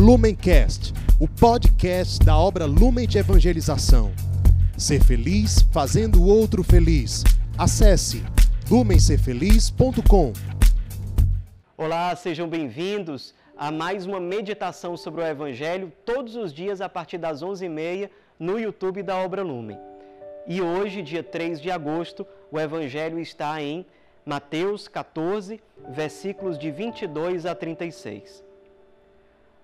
Lumencast, o podcast da obra Lumen de Evangelização. Ser feliz fazendo o outro feliz. Acesse lumencerfeliz.com. Olá, sejam bem-vindos a mais uma meditação sobre o Evangelho, todos os dias a partir das 11h30 no YouTube da Obra Lumen. E hoje, dia 3 de agosto, o Evangelho está em Mateus 14, versículos de 22 a 36.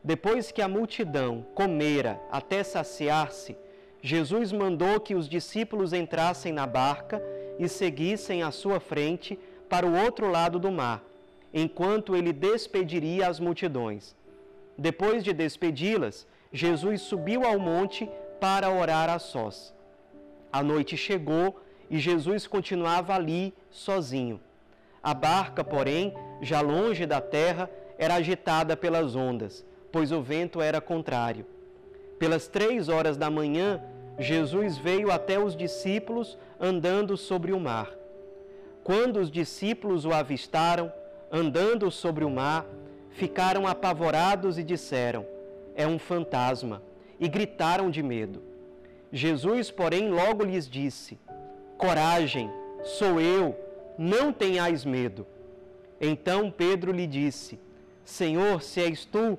Depois que a multidão comera até saciar-se, Jesus mandou que os discípulos entrassem na barca e seguissem à sua frente para o outro lado do mar, enquanto ele despediria as multidões. Depois de despedi-las, Jesus subiu ao monte para orar a sós. A noite chegou e Jesus continuava ali sozinho. A barca, porém, já longe da terra, era agitada pelas ondas pois o vento era contrário. Pelas três horas da manhã, Jesus veio até os discípulos andando sobre o mar. Quando os discípulos o avistaram, andando sobre o mar, ficaram apavorados e disseram: É um fantasma, e gritaram de medo. Jesus, porém, logo lhes disse: Coragem, sou eu, não tenhais medo. Então Pedro lhe disse: Senhor, se és tu,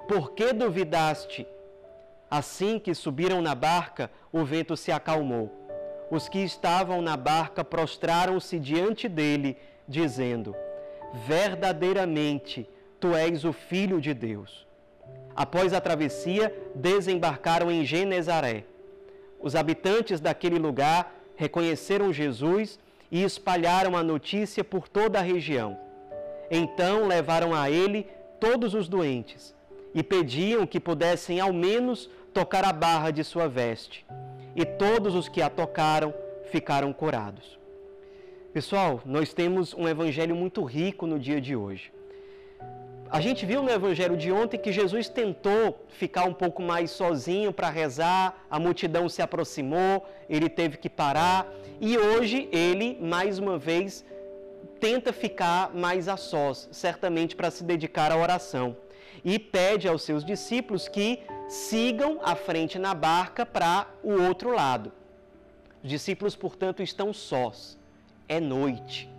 por que duvidaste? Assim que subiram na barca, o vento se acalmou. Os que estavam na barca prostraram-se diante dele, dizendo: Verdadeiramente, tu és o Filho de Deus. Após a travessia, desembarcaram em Genezaré. Os habitantes daquele lugar reconheceram Jesus e espalharam a notícia por toda a região. Então levaram a ele todos os doentes e pediam que pudessem ao menos tocar a barra de sua veste. E todos os que a tocaram ficaram curados. Pessoal, nós temos um evangelho muito rico no dia de hoje. A gente viu no evangelho de ontem que Jesus tentou ficar um pouco mais sozinho para rezar, a multidão se aproximou, ele teve que parar, e hoje ele, mais uma vez, tenta ficar mais a sós, certamente para se dedicar à oração e pede aos seus discípulos que sigam à frente na barca para o outro lado. Os discípulos, portanto, estão sós. É noite.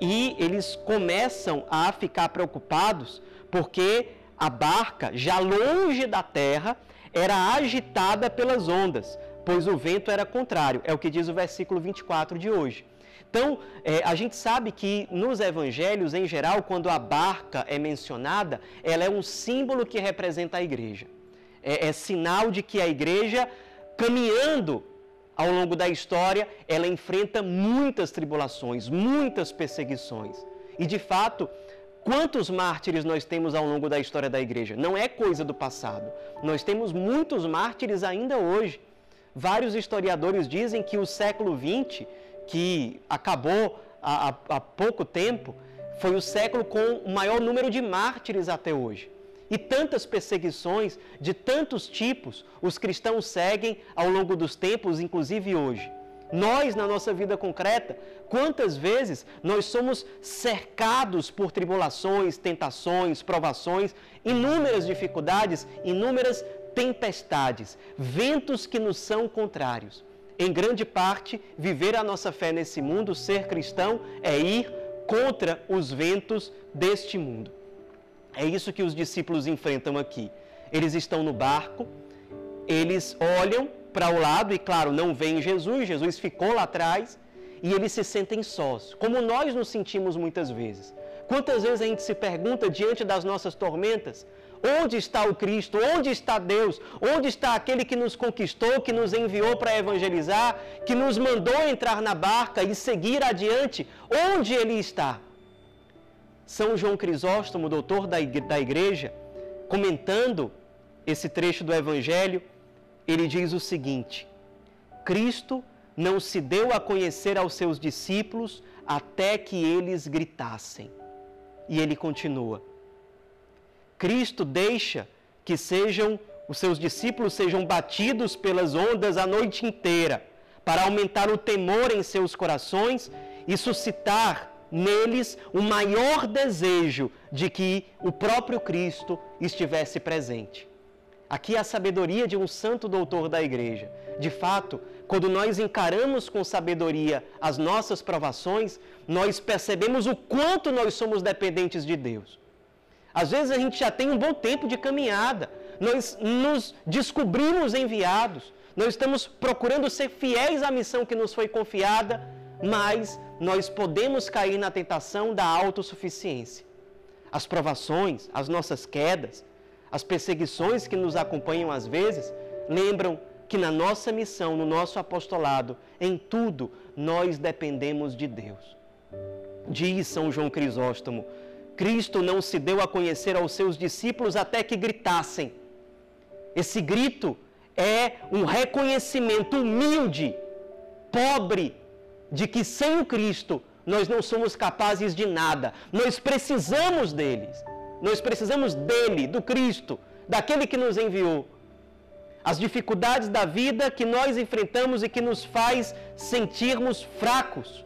E eles começam a ficar preocupados porque a barca, já longe da terra, era agitada pelas ondas, pois o vento era contrário. É o que diz o versículo 24 de hoje. Então, é, a gente sabe que nos evangelhos, em geral, quando a barca é mencionada, ela é um símbolo que representa a igreja. É, é sinal de que a igreja, caminhando ao longo da história, ela enfrenta muitas tribulações, muitas perseguições. E, de fato, Quantos mártires nós temos ao longo da história da igreja? Não é coisa do passado. Nós temos muitos mártires ainda hoje. Vários historiadores dizem que o século XX que acabou há, há pouco tempo, foi o século com o maior número de mártires até hoje. E tantas perseguições de tantos tipos os cristãos seguem ao longo dos tempos, inclusive hoje. Nós, na nossa vida concreta, quantas vezes nós somos cercados por tribulações, tentações, provações, inúmeras dificuldades, inúmeras tempestades, ventos que nos são contrários em grande parte, viver a nossa fé nesse mundo, ser cristão, é ir contra os ventos deste mundo. É isso que os discípulos enfrentam aqui. Eles estão no barco, eles olham para o lado e, claro, não veem Jesus, Jesus ficou lá atrás e eles se sentem sós, como nós nos sentimos muitas vezes. Quantas vezes a gente se pergunta diante das nossas tormentas: Onde está o Cristo? Onde está Deus? Onde está aquele que nos conquistou, que nos enviou para evangelizar, que nos mandou entrar na barca e seguir adiante? Onde ele está? São João Crisóstomo, doutor da igreja, comentando esse trecho do Evangelho, ele diz o seguinte: Cristo não se deu a conhecer aos seus discípulos até que eles gritassem. E ele continua: Cristo deixa que sejam os seus discípulos sejam batidos pelas ondas a noite inteira, para aumentar o temor em seus corações e suscitar neles o maior desejo de que o próprio Cristo estivesse presente. Aqui a sabedoria de um santo doutor da igreja. De fato, quando nós encaramos com sabedoria as nossas provações, nós percebemos o quanto nós somos dependentes de Deus. Às vezes a gente já tem um bom tempo de caminhada, nós nos descobrimos enviados, nós estamos procurando ser fiéis à missão que nos foi confiada, mas nós podemos cair na tentação da autossuficiência. As provações, as nossas quedas, as perseguições que nos acompanham às vezes, lembram que na nossa missão, no nosso apostolado, em tudo nós dependemos de Deus. Diz São João Crisóstomo: Cristo não se deu a conhecer aos seus discípulos até que gritassem. Esse grito é um reconhecimento humilde, pobre, de que sem o Cristo nós não somos capazes de nada. Nós precisamos deles. Nós precisamos dele, do Cristo, daquele que nos enviou. As dificuldades da vida que nós enfrentamos e que nos faz sentirmos fracos,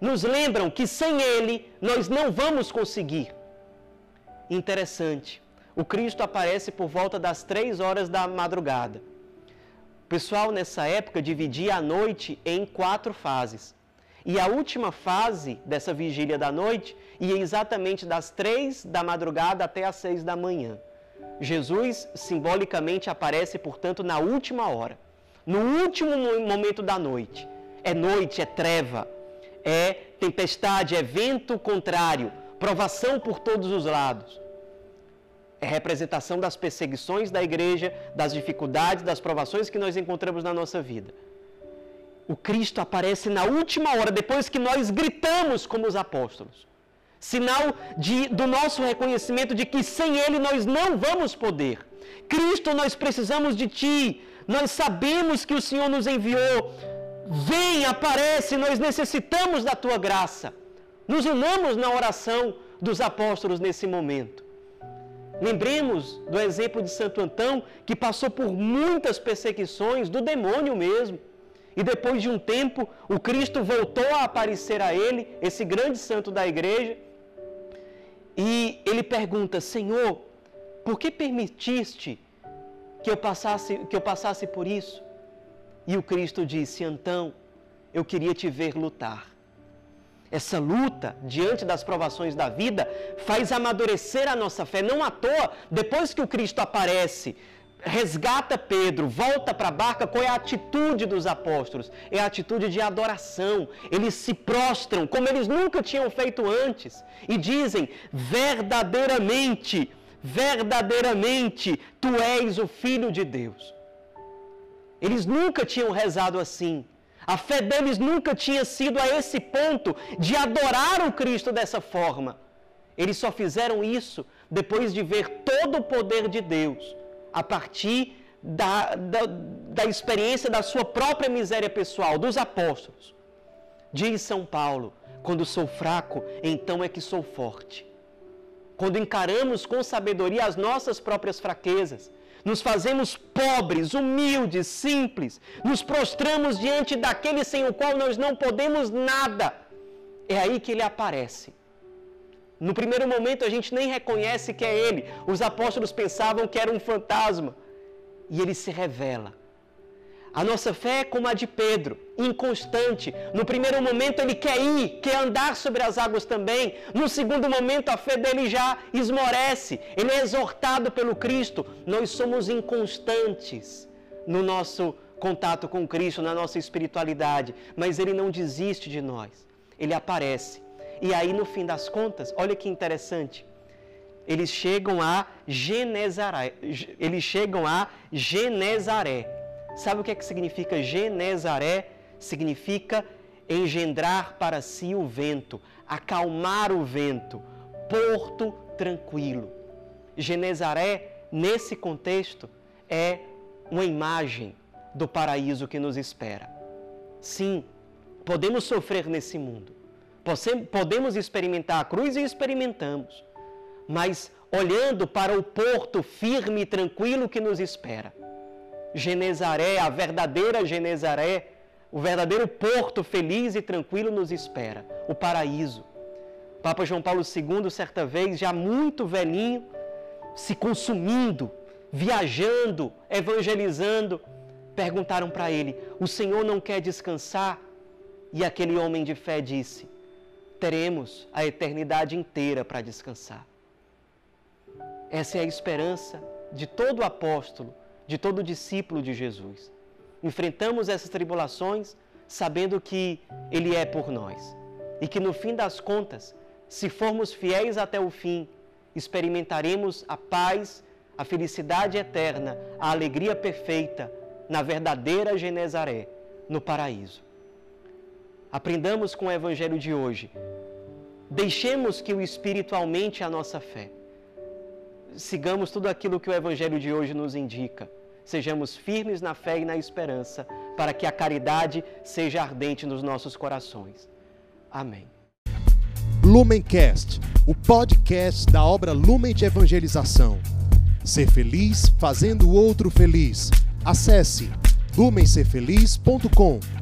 nos lembram que sem ele nós não vamos conseguir. Interessante. O Cristo aparece por volta das três horas da madrugada. O pessoal nessa época dividia a noite em quatro fases. E a última fase dessa vigília da noite ia exatamente das três da madrugada até as seis da manhã. Jesus simbolicamente aparece, portanto, na última hora, no último momento da noite. É noite, é treva, é tempestade, é vento contrário, provação por todos os lados. É representação das perseguições da igreja, das dificuldades, das provações que nós encontramos na nossa vida o Cristo aparece na última hora, depois que nós gritamos como os apóstolos. Sinal de, do nosso reconhecimento de que sem Ele nós não vamos poder. Cristo, nós precisamos de Ti. Nós sabemos que o Senhor nos enviou. Vem, aparece, nós necessitamos da Tua graça. Nos unamos na oração dos apóstolos nesse momento. Lembremos do exemplo de Santo Antão, que passou por muitas perseguições do demônio mesmo e depois de um tempo, o Cristo voltou a aparecer a ele, esse grande santo da igreja, e ele pergunta: Senhor, por que permitiste que eu passasse, que eu passasse por isso? E o Cristo disse: Então, eu queria te ver lutar. Essa luta diante das provações da vida faz amadurecer a nossa fé. Não à toa, depois que o Cristo aparece resgata Pedro, volta para a barca, qual é a atitude dos apóstolos? É a atitude de adoração. Eles se prostram como eles nunca tinham feito antes e dizem: verdadeiramente, verdadeiramente, tu és o Filho de Deus. Eles nunca tinham rezado assim. A fé deles nunca tinha sido a esse ponto de adorar o Cristo dessa forma. Eles só fizeram isso depois de ver todo o poder de Deus a partir da, da, da experiência da sua própria miséria pessoal, dos apóstolos. Diz São Paulo: quando sou fraco, então é que sou forte. Quando encaramos com sabedoria as nossas próprias fraquezas, nos fazemos pobres, humildes, simples, nos prostramos diante daquele sem o qual nós não podemos nada. É aí que ele aparece no primeiro momento a gente nem reconhece que é ele. Os apóstolos pensavam que era um fantasma. E ele se revela. A nossa fé é como a de Pedro, inconstante. No primeiro momento ele quer ir, quer andar sobre as águas também. No segundo momento a fé dele já esmorece. Ele é exortado pelo Cristo. Nós somos inconstantes no nosso contato com Cristo, na nossa espiritualidade. Mas ele não desiste de nós. Ele aparece e aí, no fim das contas, olha que interessante. Eles chegam a Genezaré. Eles chegam a Genezaré. Sabe o que é que significa Genezaré? Significa engendrar para si o vento, acalmar o vento, porto tranquilo. Genezaré nesse contexto, é uma imagem do paraíso que nos espera. Sim, podemos sofrer nesse mundo, podemos experimentar a cruz e experimentamos, mas olhando para o porto firme e tranquilo que nos espera. Genezaré, a verdadeira Genezaré, o verdadeiro porto feliz e tranquilo nos espera, o paraíso. Papa João Paulo II, certa vez, já muito velhinho, se consumindo, viajando, evangelizando, perguntaram para ele: O Senhor não quer descansar? E aquele homem de fé disse: Teremos a eternidade inteira para descansar. Essa é a esperança de todo apóstolo, de todo discípulo de Jesus. Enfrentamos essas tribulações sabendo que Ele é por nós e que no fim das contas, se formos fiéis até o fim, experimentaremos a paz, a felicidade eterna, a alegria perfeita na verdadeira Genezaré, no paraíso. Aprendamos com o Evangelho de hoje. Deixemos que o Espírito aumente a nossa fé. Sigamos tudo aquilo que o Evangelho de hoje nos indica. Sejamos firmes na fé e na esperança, para que a caridade seja ardente nos nossos corações. Amém. Lumencast, o podcast da obra Lumen de Evangelização. Ser feliz fazendo o outro feliz. Acesse lumencerfeliz.com.